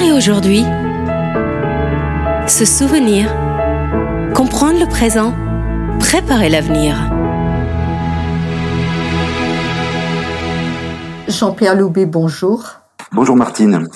Hier et aujourd'hui, se souvenir, comprendre le présent, préparer l'avenir. Jean-Pierre Loubet, bonjour. Bonjour Martine.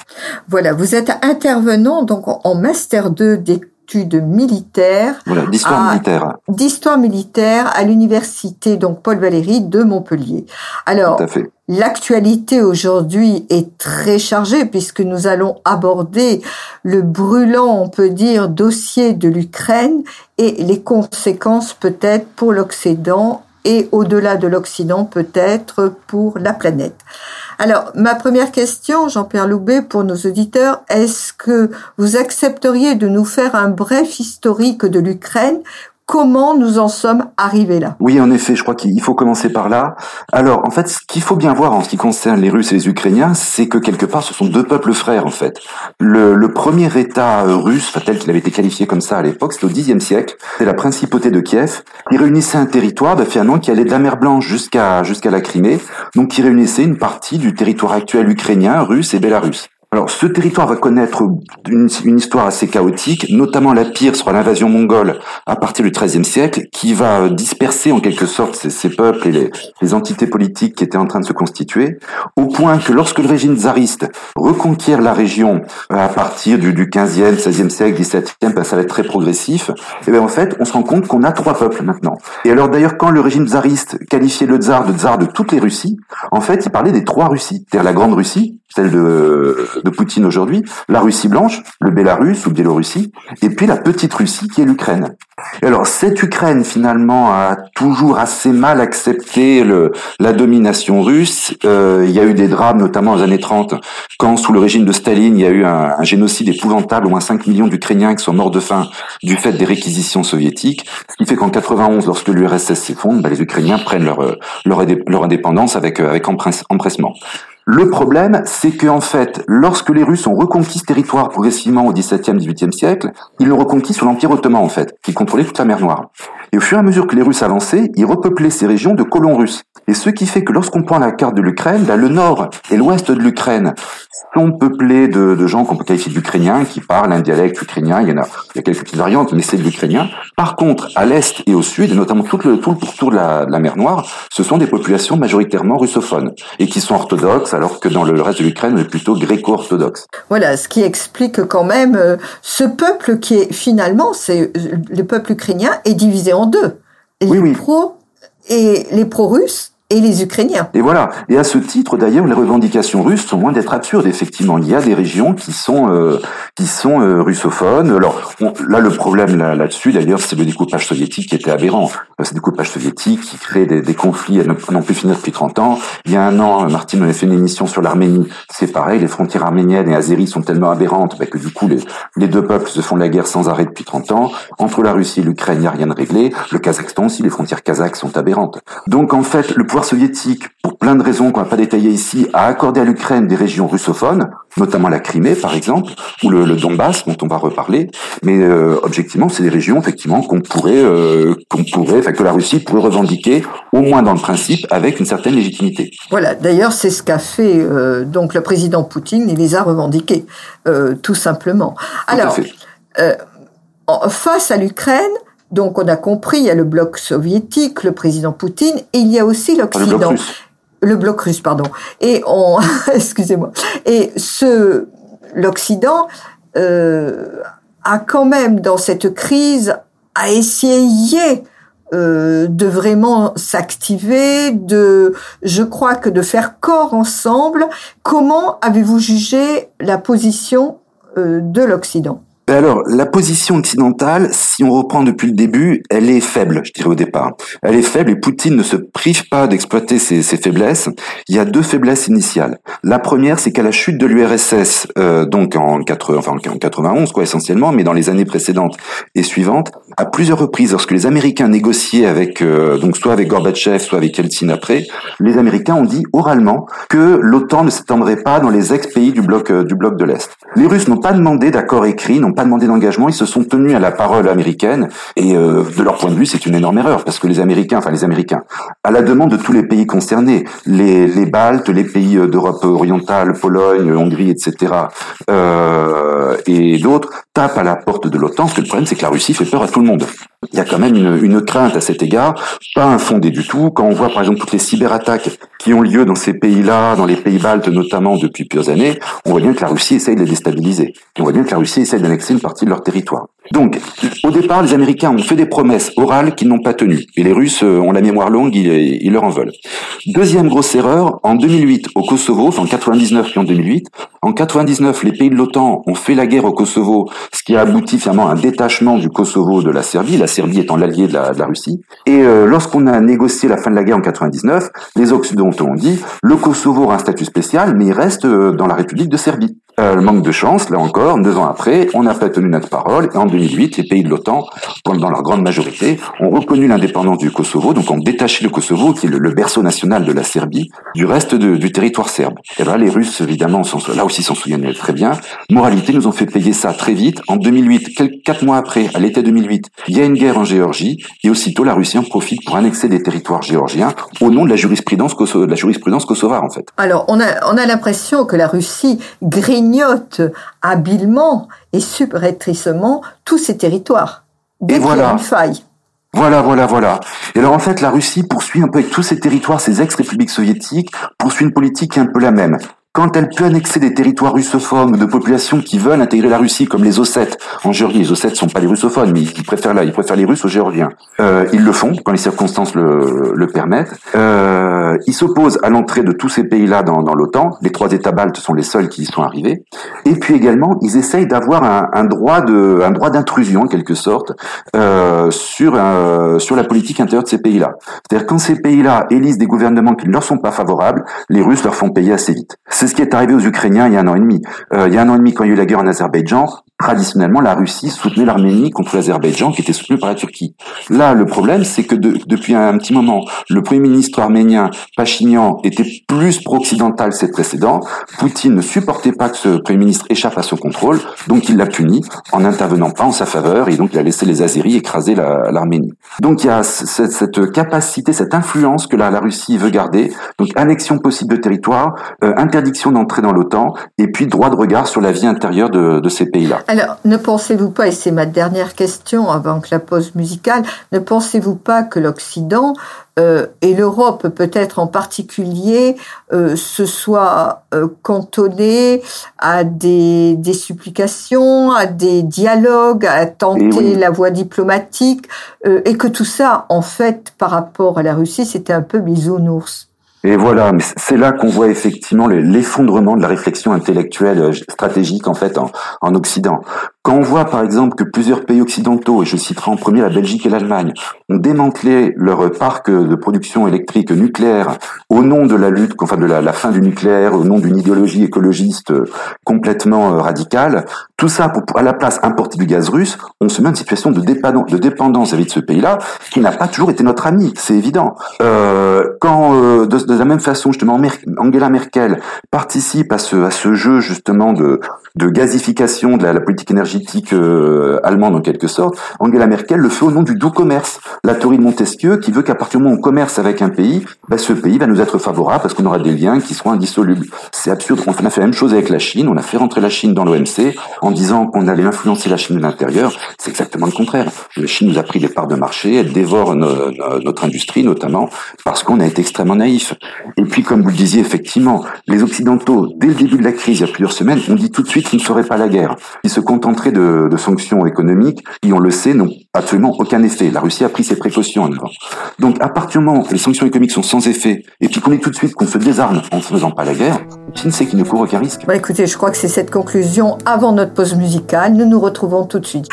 Voilà, vous êtes intervenant donc en master 2 d'études militaires. Voilà, d'histoire militaire. D'histoire militaire à l'université donc Paul Valéry de Montpellier. Alors, l'actualité aujourd'hui est très chargée puisque nous allons aborder le brûlant, on peut dire, dossier de l'Ukraine et les conséquences peut-être pour l'Occident et au-delà de l'Occident peut-être pour la planète. Alors, ma première question, Jean-Pierre Loubet, pour nos auditeurs, est-ce que vous accepteriez de nous faire un bref historique de l'Ukraine Comment nous en sommes arrivés là Oui, en effet, je crois qu'il faut commencer par là. Alors, en fait, ce qu'il faut bien voir en ce qui concerne les Russes et les Ukrainiens, c'est que quelque part, ce sont deux peuples frères, en fait. Le, premier État euh, russe, tel qu'il avait été qualifié comme ça à l'époque, c'était au Xe siècle. C'est la principauté de Kiev. Il réunissait un territoire, bah, finalement, qui allait de la mer Blanche jusqu'à jusqu'à la Crimée, donc qui réunissait une partie du territoire actuel ukrainien, russe et bélarus. Alors, ce territoire va connaître une, histoire assez chaotique, notamment la pire sera l'invasion mongole à partir du XIIIe siècle, qui va disperser en quelque sorte ces, peuples et les, entités politiques qui étaient en train de se constituer, au point que lorsque le régime tsariste reconquiert la région euh, à partir du, du 15e, 16e siècle, 17e, ben, ça va être très progressif, et bien en fait, on se rend compte qu'on a trois peuples maintenant. Et alors d'ailleurs, quand le régime tsariste qualifiait le tsar de tsar de toutes les Russies, en fait, il parlait des trois Russies, c'est-à-dire la Grande Russie, celle de, de Poutine aujourd'hui, la Russie blanche, le Bélarus ou Biélorussie, et puis la petite Russie qui est l'Ukraine. Et alors cette Ukraine finalement a toujours assez mal accepté le, la domination russe. Euh, il y a eu des drames, notamment aux années 30, quand sous le régime de Staline, il y a eu un, génocide épouvantable, au moins 5 millions d'Ukrainiens qui sont morts de faim du fait des réquisitions soviétiques, ce qui fait qu'en 91, lorsque l'URSS s'effondre, bah, les Ukrainiens prennent leur, leur, leur indépendance avec, avec empressement. Le problème, c'est qu'en fait, lorsque les Russes ont reconquis ce territoire progressivement au XVIIe, XVIIIe siècle, ils l'ont reconquis sous l'Empire ottoman, en fait, qui contrôlait toute la mer Noire. Et au fur et à mesure que les Russes avançaient, ils repeuplaient ces régions de colons russes. Et ce qui fait que lorsqu'on prend la carte de l'Ukraine, ben, le nord et l'ouest de l'Ukraine sont peuplés de, de gens qu'on peut qualifier d'Ukrainiens, qui parlent un dialecte ukrainien, il y en a, il y a quelques petites variantes, mais c'est de l'ukrainien. Par contre, à l'est et au sud, et notamment tout le, tout le pourtour de la, de la mer Noire, ce sont des populations majoritairement russophones, et qui sont orthodoxes, alors que dans le reste de l'Ukraine, on est plutôt gréco-orthodoxe. Voilà, ce qui explique quand même euh, ce peuple qui est finalement, c'est euh, le peuple ukrainien est divisé en deux. Les oui, pro et les pro-russes et les Ukrainiens. Et voilà. Et à ce titre, d'ailleurs, les revendications russes sont loin d'être absurdes. Effectivement, il y a des régions qui sont euh, qui sont euh, russophones. Alors là, le problème là-dessus, d'ailleurs, c'est le découpage soviétique qui était aberrant. Euh, ce découpage soviétique qui crée des, des conflits à n'ont plus finir depuis 30 ans. Il y a un an, Martine avait fait une émission sur l'Arménie. C'est pareil, les frontières arméniennes et azéries sont tellement aberrantes bah, que du coup, les, les deux peuples se font la guerre sans arrêt depuis 30 ans. Entre la Russie et l'Ukraine, il n'y a rien de réglé. Le Kazakhstan aussi, les frontières kazakhs sont aberrantes. Donc en fait, le pouvoir soviétique, pour plein de raisons qu'on va pas détailler ici, a accordé à l'Ukraine des régions russophones, notamment la Crimée par exemple, ou le, le Donbass dont on va reparler. Mais euh, objectivement, c'est des régions effectivement qu'on pourrait, euh, qu'on pourrait, enfin que la Russie pourrait revendiquer, au moins dans le principe, avec une certaine légitimité. Voilà. D'ailleurs, c'est ce qu'a fait euh, donc le président Poutine. Il les a revendiqués, tout simplement. Alors, face à l'Ukraine, donc on a compris, il y a le bloc soviétique, le président Poutine, et il y a aussi l'Occident. Le, bloc russe, pardon. Et on, excusez-moi. Et ce, l'Occident euh, a quand même dans cette crise a essayé euh, de vraiment s'activer, de, je crois que de faire corps ensemble. Comment avez-vous jugé la position euh, de l'Occident? Alors, la position occidentale, si on reprend depuis le début, elle est faible, je dirais au départ. Elle est faible et Poutine ne se prive pas d'exploiter ses, faiblesses. Il y a deux faiblesses initiales. La première, c'est qu'à la chute de l'URSS, euh, donc en, 80, enfin, en 91 quoi essentiellement, mais dans les années précédentes et suivantes, à plusieurs reprises, lorsque les Américains négociaient avec, euh, donc soit avec Gorbatchev, soit avec Yeltsin après, les Américains ont dit oralement que l'OTAN ne s'étendrait pas dans les ex-pays du bloc euh, du bloc de l'Est. Les Russes n'ont pas demandé d'accord écrit, n'ont pas demandé d'engagement, ils se sont tenus à la parole américaine et euh, de leur point de vue, c'est une énorme erreur parce que les Américains, enfin les Américains, à la demande de tous les pays concernés, les, les Baltes, les pays euh, d'Europe orientale, Pologne, Hongrie, etc., euh, et d'autres, tapent à la porte de l'OTAN. Parce que le problème, c'est que la Russie fait peur à tout le monde. mundo. Il y a quand même une, crainte à cet égard, pas infondée du tout. Quand on voit par exemple toutes les cyberattaques qui ont lieu dans ces pays-là, dans les pays baltes notamment depuis plusieurs années, on voit bien que la Russie essaye de les déstabiliser. on voit bien que la Russie essaye d'annexer une partie de leur territoire. Donc, au départ, les Américains ont fait des promesses orales qu'ils n'ont pas tenues. Et les Russes euh, ont la mémoire longue, ils, ils, leur en veulent. Deuxième grosse erreur, en 2008 au Kosovo, enfin en 99 puis en 2008, en 99, les pays de l'OTAN ont fait la guerre au Kosovo, ce qui a abouti finalement à un détachement du Kosovo de la Serbie, la Serbie étant l'allié de la, Russie. Et euh, lorsqu'on a négocié la fin de la guerre en 99, les Occidentaux ont dit, le Kosovo aura un statut spécial, mais il reste euh, dans la République de Serbie. Euh, manque de chance, là encore, deux ans après, on n'a pas tenu notre parole, et en 2008, les pays de l'OTAN, dans leur grande majorité, ont reconnu l'indépendance du Kosovo, donc ont détaché le Kosovo, qui est le, berceau national de la Serbie, du reste du territoire serbe. Et là, les Russes, évidemment, là aussi s'en souviennent très bien. Moralité, nous ont fait payer ça très vite. En 2008, quelques, quatre mois après, à l'été 2008, il y a une guerre en Géorgie, et aussitôt, la Russie en profite pour annexer des territoires géorgiens au nom de la jurisprudence, de la jurisprudence kosovare, en fait. Alors, on a, on a l'impression que la Russie grille grignote habilement et subrepticement tous ces territoires. et voilà. une faille. Voilà, voilà, voilà. Et alors en fait, la Russie poursuit un peu avec tous ces territoires, ces ex-républiques soviétiques, poursuit une politique qui est un peu la même quand elle peut annexer des territoires russophones de populations qui veulent intégrer la Russie, comme les Ossètes en Géorgie, les Ossètes sont pas les russophones, mais ils préfèrent là, ils préfèrent les Russes aux Géorgiens. Euh, ils le font quand les circonstances le, le permettent. Euh, ils s'opposent à l'entrée de tous ces pays-là dans, dans l'OTAN. Les trois États baltes sont les seuls qui y sont arrivés. Et puis également, ils essayent d'avoir un, un, droit de, un droit d'intrusion en quelque sorte euh, sur euh, sur la politique intérieure de ces pays-là. C'est-à-dire quand ces pays-là élisent des gouvernements qui ne leur sont pas favorables, les Russes leur font payer assez vite. C'est ce qui est arrivé aux Ukrainiens il y a un an et demi. Euh, il y a un an et demi, quand il y a eu la guerre en Azerbaïdjan, traditionnellement, la Russie soutenait l'Arménie contre l'Azerbaïdjan, qui était soutenu par la Turquie. Là, le problème, c'est que depuis un, petit moment, le premier ministre arménien, Pachinian, était plus pro-occidental ses précédents. Poutine ne supportait pas que ce premier ministre échappe à son contrôle, donc il l'a puni en n'intervenant pas en sa faveur, et donc il a laissé les Azéris écraser l'Arménie. donc il y a cette, cette, capacité, cette influence que la, la, Russie veut garder, donc annexion possible de territoire, euh, interdiction d'entrer dans l'OTAN, et puis droit de regard sur la vie intérieure de, de ces pays-là. Alors, ne pensez-vous pas, et c'est ma dernière question avant que la pause musicale, ne pensez-vous pas que l'Occident euh, et l'Europe peut-être en particulier euh, se soit euh, à des, des, supplications, à des dialogues, à tenter la voie diplomatique, euh, et que tout ça, en fait, par rapport à la Russie, c'était un peu bisounours. Et voilà, c'est là qu'on voit effectivement l'effondrement de la réflexion intellectuelle euh, stratégique en fait en, en, Occident. Quand on voit par exemple que plusieurs pays occidentaux, et je citerai en premier la Belgique et l'Allemagne, ont démantelé leur parc de production électrique nucléaire au nom de la lutte, enfin de la, fin du nucléaire, au nom d'une idéologie écologiste euh, complètement euh, radicale, tout ça pour, à la place importer du gaz russe, on se met en une situation de, dépendance, de dépendance vis-à-vis de ce pays-là, qui n'a pas toujours été notre ami, c'est évident. Euh, quand de, de, la même façon, justement, Angela Merkel participe à ce, à ce jeu justement de, de gazification de la politique énergétique euh, allemande en quelque sorte, Angela Merkel le fait au nom du doux commerce. La théorie de Montesquieu qui veut qu'à partir du moment où on commerce avec un pays, ben, ce pays va nous être favorable parce qu'on aura des liens qui seront indissolubles. C'est absurde. On a fait la même chose avec la Chine. On a fait rentrer la Chine dans l'OMC en disant qu'on allait influencer la Chine de l'intérieur. C'est exactement le contraire. La Chine nous a pris des parts de marché, elle dévore notre industrie notamment parce qu'on a été extrêmement naïf. Et puis, comme vous le disiez, effectivement, les Occidentaux, dès le début de la crise, il y a plusieurs semaines, ont dit tout de suite qu'ils ne feraient pas la guerre. Ils se contenteraient de, de sanctions économiques qui, on le sait, n'ont absolument aucun effet. La Russie a pris ses précautions en avant. Donc, à partir du moment où les sanctions économiques sont sans effet, et puis qu'on est tout de suite qu'on se désarme en ne faisant pas la guerre, qui ne sait qu'il ne court aucun risque. Bah écoutez, je crois que c'est cette conclusion avant notre pause musicale. Nous nous retrouvons tout de suite.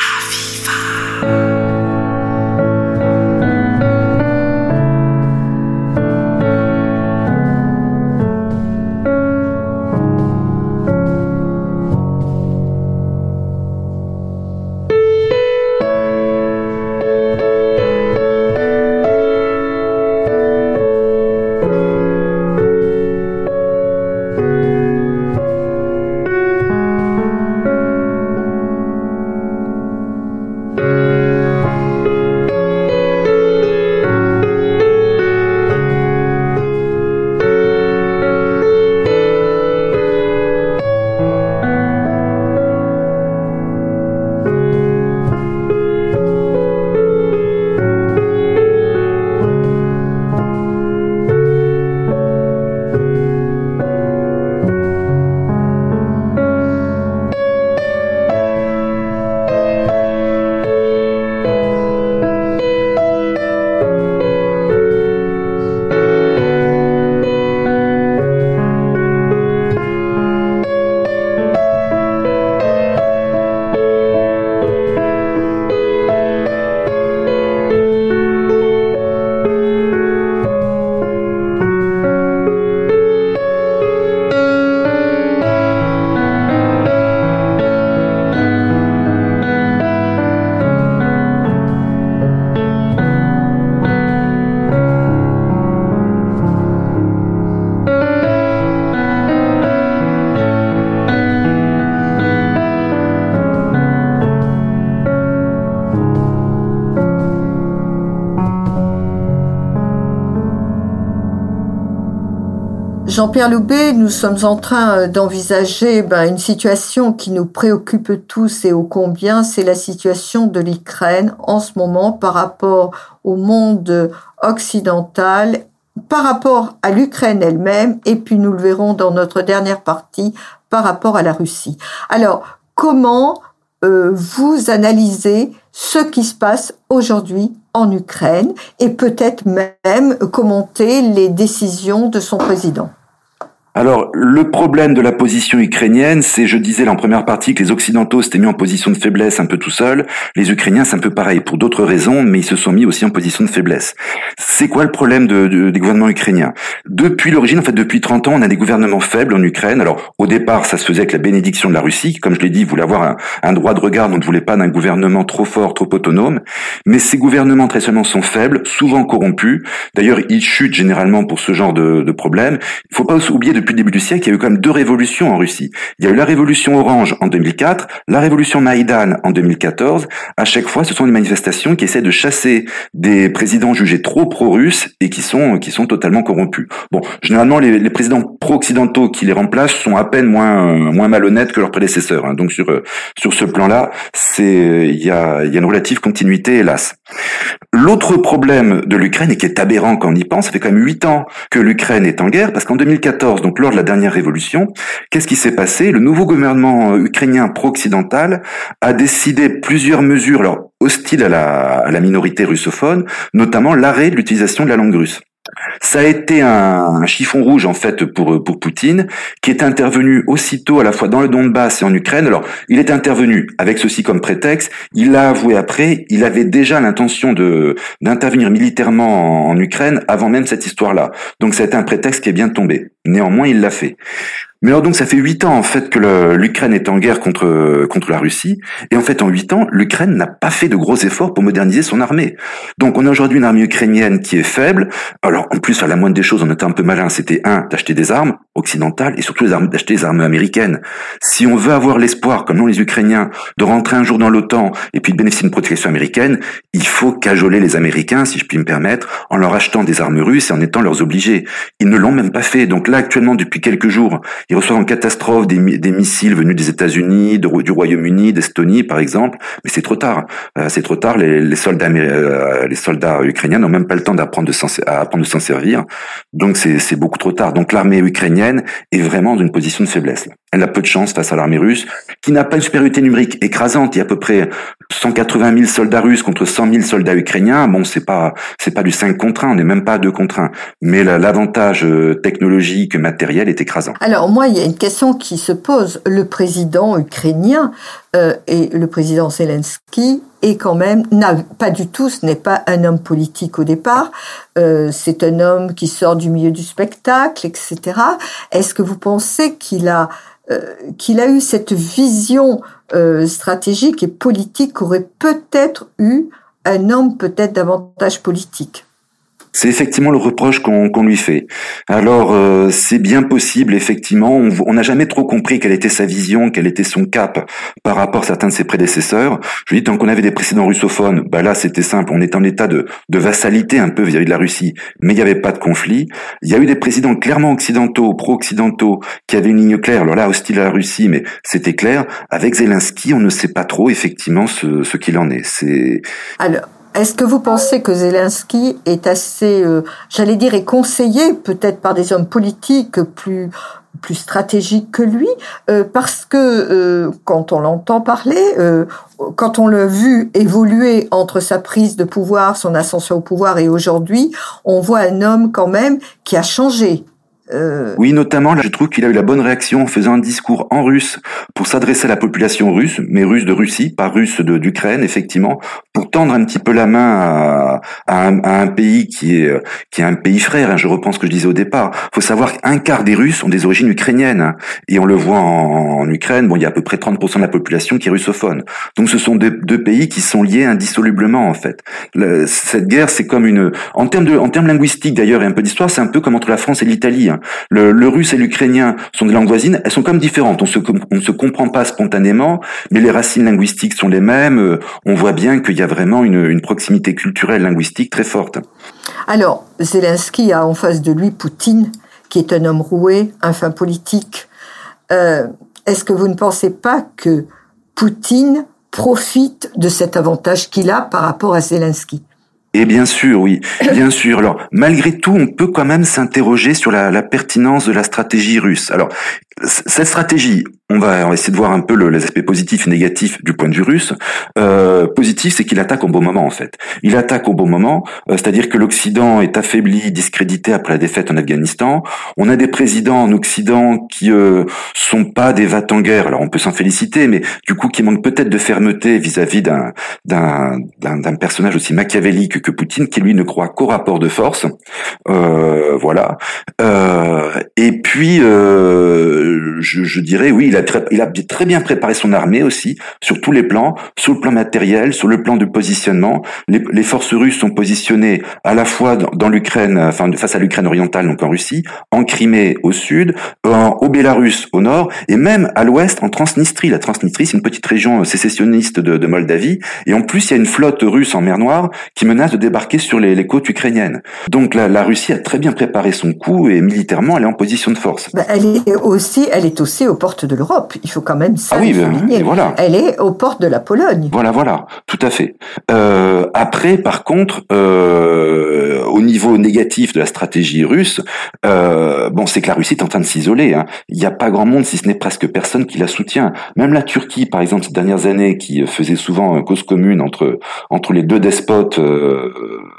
Jean-Pierre Loubet, nous sommes en train euh, d'envisager ben, une situation qui nous préoccupe tous et ô combien, c'est la situation de l'Ukraine en ce moment par rapport au monde occidental, par rapport à l'Ukraine elle-même, et puis nous le verrons dans notre dernière partie, par rapport à la Russie. Alors, comment euh, vous analysez ce qui se passe aujourd'hui en Ukraine et peut-être même commenter les décisions de son président? Alors, le problème de la position ukrainienne, c'est, je disais en première partie, que les Occidentaux s'étaient mis en position de faiblesse un peu tout seuls. Les Ukrainiens, c'est un peu pareil, pour d'autres raisons, mais ils se sont mis aussi en position de faiblesse. C'est quoi le problème de, des gouvernements ukrainiens? Depuis l'origine, en fait, depuis 30 ans, on a des gouvernements faibles en Ukraine. Alors, au départ, ça se faisait avec la bénédiction de la Russie, comme je l'ai dit, voulait avoir un, droit de regard, on ne voulait pas d'un gouvernement trop fort, trop autonome. Mais ces gouvernements, très seulement, sont faibles, souvent corrompus. D'ailleurs, ils chutent généralement pour ce genre de, de problème. Il faut pas oublier depuis le début du siècle, il y a eu quand même deux révolutions en Russie. Il y a eu la révolution orange en 2004, la révolution Maïdan en 2014. À chaque fois, ce sont des manifestations qui essaient de chasser des présidents jugés trop pro-russes et qui sont qui sont totalement corrompus. Bon, généralement, les, présidents pro-occidentaux qui les remplacent sont à peine moins moins malhonnêtes que leurs prédécesseurs. Hein. Donc sur sur ce plan-là, c'est il y a il y a une relative continuité, hélas. L'autre problème de l'Ukraine et qui est aberrant quand on y pense, ça fait quand même huit ans que l'Ukraine est en guerre parce qu'en 2014, donc lors de la dernière révolution, qu'est-ce qui s'est passé? Le nouveau gouvernement euh, ukrainien pro-occidental a décidé plusieurs mesures alors, hostiles à la, à la minorité russophone, notamment l'arrêt de l'utilisation de la langue russe. Ça a été un, chiffon rouge en fait pour pour Poutine, qui est intervenu aussitôt à la fois dans le Donbass et en Ukraine. Alors, il est intervenu avec ceci comme prétexte. Il l'a avoué après. Il avait déjà l'intention de d'intervenir militairement en, Ukraine avant même cette histoire-là. Donc, ça un prétexte qui est bien tombé. Néanmoins, il l'a fait. Mais alors donc ça fait huit ans en fait que l'Ukraine est en guerre contre contre la Russie et en fait en huit ans l'Ukraine n'a pas fait de gros efforts pour moderniser son armée. Donc on a aujourd'hui une armée ukrainienne qui est faible. Alors en plus à la moindre des choses on était un peu malin, c'était un d'acheter des armes occidentales et surtout d'acheter des armes américaines. Si on veut avoir l'espoir comme l'ont les Ukrainiens de rentrer un jour dans l'OTAN et puis de bénéficier d'une protection américaine, il faut cajoler les Américains si je puis me permettre en leur achetant des armes russes et en étant leurs obligés. Ils ne l'ont même pas fait. Donc là actuellement depuis quelques jours ils reçoivent en catastrophe des, missiles venus des États-Unis, du Royaume-Uni, d'Estonie, par exemple, mais c'est trop tard. Euh, c'est trop tard. Les, soldats, euh, les soldats ukrainiens n'ont même pas le temps d'apprendre de s'en servir. Donc c'est beaucoup trop tard. Donc l'armée ukrainienne est vraiment dans une position de faiblesse. Elle a peu de chance face à l'armée russe, qui n'a pas une supériorité numérique écrasante. Il y a à peu près 180 000 soldats russes contre 100 000 soldats ukrainiens. Bon, c'est pas c'est pas du 5 contre 1, on n'est même pas à 2 contre 1. Mais l'avantage euh, technologique, matériel est écrasant. Alors moi, il y a une question qui se pose. Le président ukrainien euh, et le président Zelensky est quand même n'a pas du tout. Ce n'est pas un homme politique au départ. Euh, c'est un homme qui sort du milieu du spectacle, etc. Est-ce que vous pensez qu'il a euh, qu'il a eu cette vision euh, stratégique et politique qu'aurait peut-être eu un homme peut-être davantage politique? C'est effectivement le reproche qu'on lui fait. Alors euh, c'est bien possible, effectivement, on n'a jamais trop compris quelle était sa vision, quel était son cap par rapport à certains de ses prédécesseurs. Je dis tant qu'on avait des précédents russophones, bah là c'était simple, on était en état de, de vassalité un peu vis-à-vis de la Russie, mais il n'y avait pas de conflit. Il y a eu des présidents clairement occidentaux, pro-occidentaux, qui avaient une ligne claire. Alors là, hostile à la Russie, mais c'était clair. Avec Zelensky, on ne sait pas trop effectivement ce, ce qu'il en est. C'est alors est-ce que vous pensez que Zelensky est assez, euh, j'allais dire, est conseillé peut-être par des hommes politiques plus plus stratégiques que lui, euh, parce que euh, quand on l'entend parler, quand on l'a vu évoluer entre sa prise de pouvoir, son ascension au pouvoir et aujourd'hui, on voit un homme quand même qui a changé, euh, oui, notamment, je trouve qu'il a eu la bonne réaction en faisant un discours en russe pour s'adresser à la population russe, mais russe de Russie, pas russe d'Ukraine, effectivement, pour tendre un petit peu la main à, un, pays qui est qui est un pays frère. Hein, je reprends ce que je disais au départ. Il faut savoir qu'un quart des Russes ont des origines ukrainiennes, hein, et on le voit en, Ukraine. Bon, il y a à peu près 30% de la population qui est russophone. Donc, ce sont deux, pays qui sont liés indissolublement, en fait. Cette guerre, c'est comme une, en termes de, en termes linguistiques d'ailleurs et un peu d'histoire, c'est un peu comme entre la France et l'Italie. Hein. Le, russe et l'ukrainien sont des langues voisines, elles sont comme différentes. On, ne se comprend pas spontanément, mais les racines linguistiques sont les mêmes. Euh, on voit bien qu'il y a vraiment une, une proximité culturelle linguistique très forte. Alors, Zelensky a en face de lui Poutine, qui est un homme roué, un fin politique. Euh, est-ce que vous ne pensez pas que Poutine profite de cet avantage qu'il a par rapport à Zelensky? Et bien sûr, oui, bien sûr. Alors, malgré tout, on peut quand même s'interroger sur la, la, pertinence de la stratégie russe. Alors, cette stratégie, on va, essayer de voir un peu le, les aspects positifs et négatifs du point de vue russe. Euh, positif, c'est qu'il attaque au bon moment en fait. Il attaque au bon moment, euh, c'est-à-dire que l'Occident est affaibli, discrédité après la défaite en Afghanistan. On a des présidents en Occident qui euh, sont pas des vats en guerre. Alors on peut s'en féliciter, mais du coup qui manquent peut-être de fermeté vis-à-vis d'un d'un d'un personnage aussi machiavélique que Poutine, qui lui ne croit qu'au rapport de force. Euh, voilà. Euh, et puis, euh, je, je dirais, oui, il a il a très bien préparé son armée aussi, sur tous les plans, sur le plan matériel, sur le plan du positionnement. Les, forces russes sont positionnées à la fois dans, l'Ukraine, enfin face à l'Ukraine orientale, donc en Russie, en Crimée au sud, en, au Bélarus au nord, et même à l'ouest en Transnistrie. La Transnistrie, c'est une petite région sécessionniste de, Moldavie, et en plus, il y a une flotte russe en mer Noire qui menace de débarquer sur les, côtes ukrainiennes. Donc la, la, Russie a très bien préparé son coup et militairement, elle est en position de force. Bah, elle est aussi, elle est aussi aux portes de l'Europe. Il faut quand même ça ah oui, ben, Voilà. Elle est aux portes de la Pologne. Voilà, voilà, tout à fait. Euh, après, par contre, euh, au niveau négatif de la stratégie russe, euh, bon, c'est que la Russie est en train de s'isoler. Hein. Il n'y a pas grand monde, si ce n'est presque personne, qui la soutient. Même la Turquie, par exemple, ces dernières années, qui faisait souvent cause commune entre entre les deux despotes,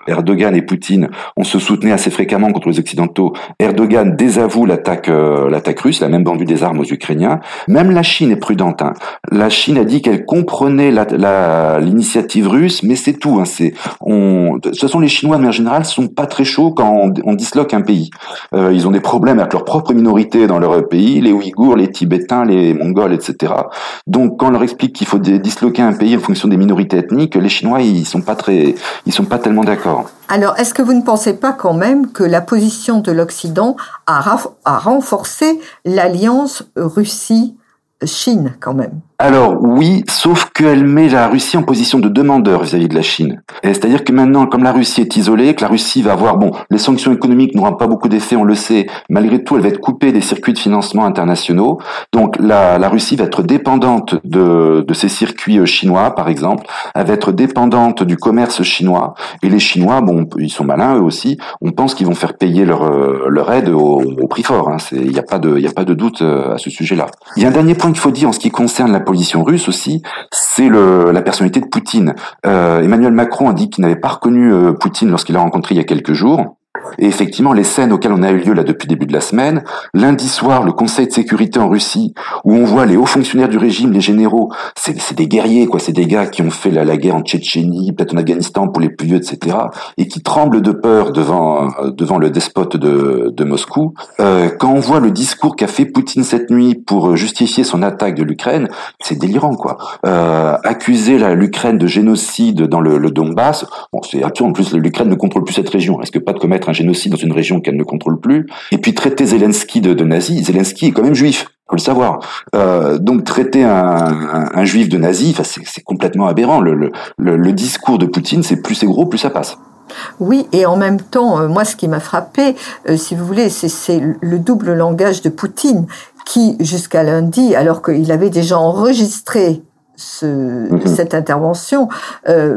Erdogan et Poutine, on se soutenait assez fréquemment contre les Occidentaux. Erdogan désavoue l'attaque l'attaque russe, la même vendu des armes aux Ukrainiens. Même la Chine est prudente. Hein. La Chine a dit qu'elle comprenait l'initiative russe, mais c'est tout. Hein. C'est, de toute façon, les Chinois, de manière générale, sont pas très chauds quand on, on disloque un pays. Euh, ils ont des problèmes avec leur propre minorité dans leur pays, les Ouïghours, les Tibétains, les Mongols, etc. Donc, quand on leur explique qu'il faut disloquer un pays en fonction des minorités ethniques, les Chinois, ils sont pas très, ils sont pas tellement d'accord. Alors, est-ce que vous ne pensez pas quand même que la position de l'Occident a, renforcé l'alliance Russie Chine quand même. Alors oui, sauf qu'elle met la Russie en position de demandeur vis-à-vis de la Chine. C'est-à-dire que maintenant, comme la Russie est isolée, que la Russie va avoir, bon, les sanctions économiques n'auront pas beaucoup d'effet, on le sait, malgré tout, elle va être coupée des circuits de financement internationaux. Donc la, la Russie va être dépendante de, de ces circuits euh, chinois, par exemple, elle va être dépendante du commerce chinois. Et les Chinois, bon, ils sont malins eux aussi, on pense qu'ils vont faire payer leur, euh, leur aide au, prix fort. Hein. Il n'y a, pas de, a pas de doute euh, à ce sujet-là. Il y a un dernier point qu'il faut dire en ce qui concerne la position russe aussi, c'est la personnalité de Poutine. Euh, Emmanuel Macron a dit qu'il n'avait pas reconnu euh, Poutine lorsqu'il l'a rencontré il y a quelques jours. Et effectivement, les scènes auxquelles on a eu lieu là depuis le début de la semaine, lundi soir, le Conseil de sécurité en Russie, où on voit les hauts fonctionnaires du régime, les généraux, c'est des guerriers, quoi, c'est des gars qui ont fait la, la guerre en Tchétchénie, peut-être en Afghanistan pour les plus vieux, etc., et qui tremblent de peur devant devant le despote de, de Moscou. Euh, quand on voit le discours qu'a fait Poutine cette nuit pour justifier son attaque de l'Ukraine, c'est délirant, quoi. Euh, accuser l'Ukraine de génocide dans le, le Donbass, bon, c'est absurde. En plus, l'Ukraine ne contrôle plus cette région, risque pas de commettre un génocide dans une région qu'elle ne contrôle plus, et puis traiter Zelensky de, de nazi. Zelensky est quand même juif faut le savoir. Euh, donc traiter un, un, juif de nazi, c'est complètement aberrant. Le, le, le, discours de Poutine, c'est plus c'est gros, plus ça passe. Oui, et en même temps, euh, moi, ce qui m'a frappé, euh, si vous voulez, c'est le double langage de Poutine, qui jusqu'à lundi, alors qu'il avait déjà enregistré ce, mhm. cette intervention,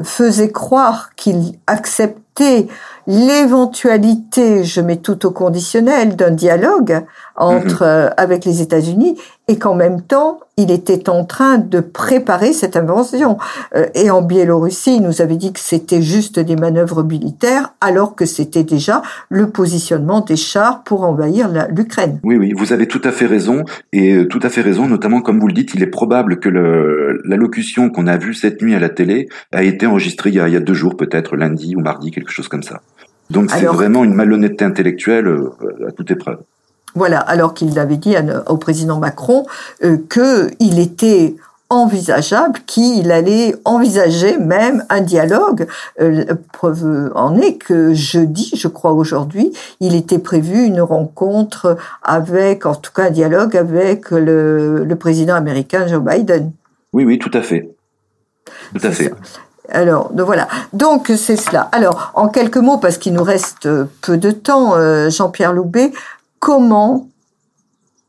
faisait croire qu'il acceptait l'éventualité, je mets tout au conditionnel, d'un dialogue entre mhm. euh, avec les États-Unis et qu'en même temps, il était en train de préparer cette invention. Euh, et en Biélorussie, il nous avait dit que c'était juste des manœuvres militaires, alors que c'était déjà le positionnement des chars pour envahir l'Ukraine. Oui, oui, vous avez tout à fait raison, et euh, tout à fait raison, notamment comme vous le dites, il est probable que l'allocution qu'on a vue cette nuit à la télé a été enregistrée il y a, il y a deux jours, peut-être lundi ou mardi, quelque chose comme ça. Donc c'est vraiment une malhonnêteté intellectuelle à toute épreuve. Voilà, alors qu'il avait dit au président Macron euh, qu'il était envisageable, qu'il allait envisager même un dialogue. Euh, preuve en est que jeudi, je crois aujourd'hui, il était prévu une rencontre avec, en tout cas un dialogue avec le, le président américain Joe Biden. Oui, oui, tout à fait. Tout à fait. Alors, voilà. Donc, c'est cela. Alors, en quelques mots, parce qu'il nous reste peu de temps, euh, Jean-Pierre Loubet, comment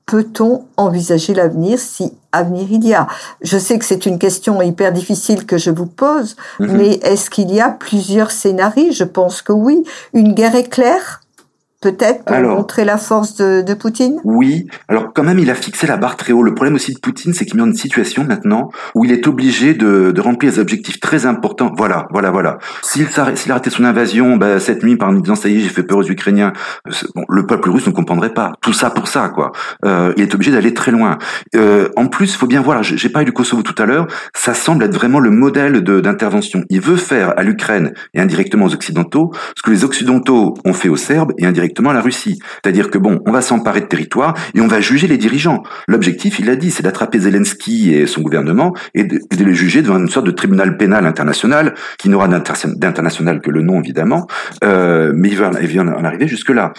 peut-on envisager l'avenir si avenir il y a? Je sais que c'est une question hyper difficile que je vous pose, mhm. mais est-ce qu'il y a plusieurs scénarios? Je pense que oui. Une guerre éclair peut-être pour montrer la force de, de, Poutine? Oui, alors quand même il a fixé la barre très haut. Le problème aussi de Poutine, c'est qu'il met dans une situation maintenant où il est obligé de, de remplir des objectifs très importants. Voilà, voilà, voilà. S'il a raté son invasion bah, cette nuit par en disant ça y est, j'ai fait peur aux Ukrainiens, bon, le peuple russe ne comprendrait pas. Tout ça pour ça, quoi. Euh, il est obligé d'aller très loin. Euh, en plus, faut bien voir, j'ai parlé du Kosovo tout à l'heure, ça semble être vraiment le modèle d'intervention. Il veut faire à l'Ukraine et indirectement aux Occidentaux ce que les Occidentaux ont fait aux Serbes et indirectement la Russie. C'est-à-dire que bon, on va s'emparer de territoire et on va juger les dirigeants. L'objectif, il a dit, c'est d'attraper Zelensky et son gouvernement et de, les juger devant une sorte de tribunal pénal international qui n'aura d'international que le nom évidemment, euh, mais il va, en arriver jusque là.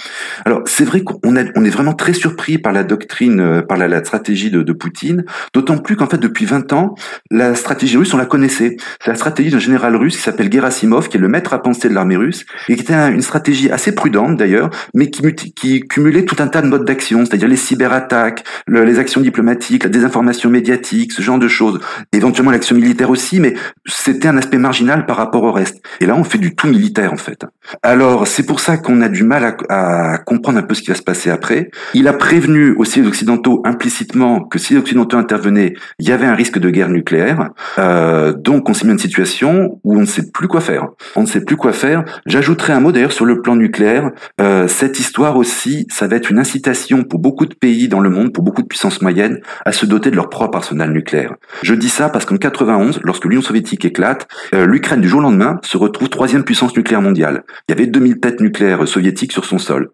Alors c'est vrai qu'on on est vraiment très surpris par la doctrine, euh, par la, stratégie de, de Poutine, d'autant plus qu'en fait depuis 20 ans, la stratégie russe on la connaissait. C'est la stratégie d'un général russe qui s'appelle Gerasimov, qui est le maître à penser de l'armée russe et qui était une stratégie assez prudente d'ailleurs, mais qui, qui cumulait tout un tas de modes d'action, c'est-à-dire les cyberattaques, les actions diplomatiques, la désinformation médiatique, ce genre de choses. Éventuellement l'action militaire aussi, mais c'était un aspect marginal par rapport au reste. Et là, on fait du tout militaire en fait. Alors c'est pour ça qu'on a du mal à, à, comprendre un peu ce qui va se passer après. Il a prévenu aussi les Occidentaux implicitement que si les Occidentaux intervenaient, il y avait un risque de guerre nucléaire. Euh, donc on s'est mis dans une situation où on ne sait plus quoi faire. On ne sait plus quoi faire. J'ajouterai un mot d'ailleurs sur le plan nucléaire. Euh, cette histoire aussi, ça va être une incitation pour beaucoup de pays dans le monde, pour beaucoup de puissances moyennes, à se doter de leur propre arsenal nucléaire. Je dis ça parce qu'en 91, lorsque l'Union soviétique éclate, euh, l'Ukraine du jour au lendemain se retrouve troisième puissance nucléaire mondiale. Il y avait 2000 têtes nucléaires soviétiques sur son sol.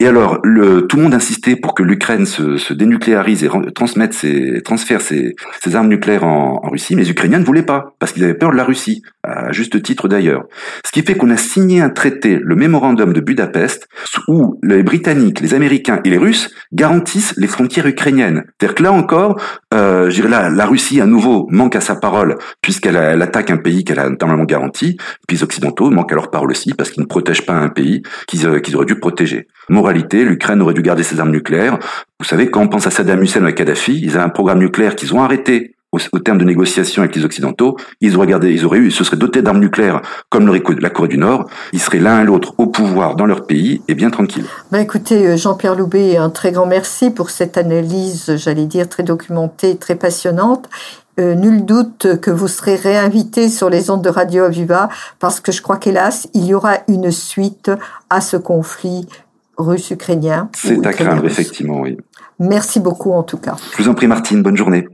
Et alors, tout le monde insistait pour que l'Ukraine se, se, dénucléarise et transmette ses, transfère ses, armes nucléaires en, Russie, mais les Ukrainiens ne voulaient pas, parce qu'ils avaient peur de la Russie, à juste titre d'ailleurs. Ce qui fait qu'on a signé un traité, le mémorandum de Budapest, où les Britanniques, les Américains et les Russes garantissent les frontières ukrainiennes. C'est-à-dire que là encore, euh, je la Russie à nouveau manque à sa parole puisqu'elle attaque un pays qu'elle a normalement garanti, puis les Occidentaux manquent à leur parole aussi parce qu'ils ne protègent pas un pays qu'ils euh, qu'ils auraient dû protéger. Moralité, l'Ukraine aurait dû garder ses armes nucléaires. Vous savez, quand on pense à Saddam Hussein et à Kadhafi, ils avaient un programme nucléaire qu'ils ont arrêté au, terme de négociations avec les Occidentaux, ils auraient gardé, ils auraient eu, ils se seraient dotés d'armes nucléaires comme la Corée du Nord, ils seraient l'un et l'autre au pouvoir dans leur pays et bien tranquilles. Ben écoutez, euh, Jean-Pierre Loubet, un très grand merci pour cette analyse, j'allais dire, très documentée, très passionnante. Euh, nul doute que vous serez réinvité sur les ondes de Radio Aviva parce que je crois qu'hélas, il y aura une suite à ce conflit russe-ukrainien. C'est à craindre, effectivement, oui. Merci beaucoup en tout cas. Je vous en prie, Martine. Bonne journée.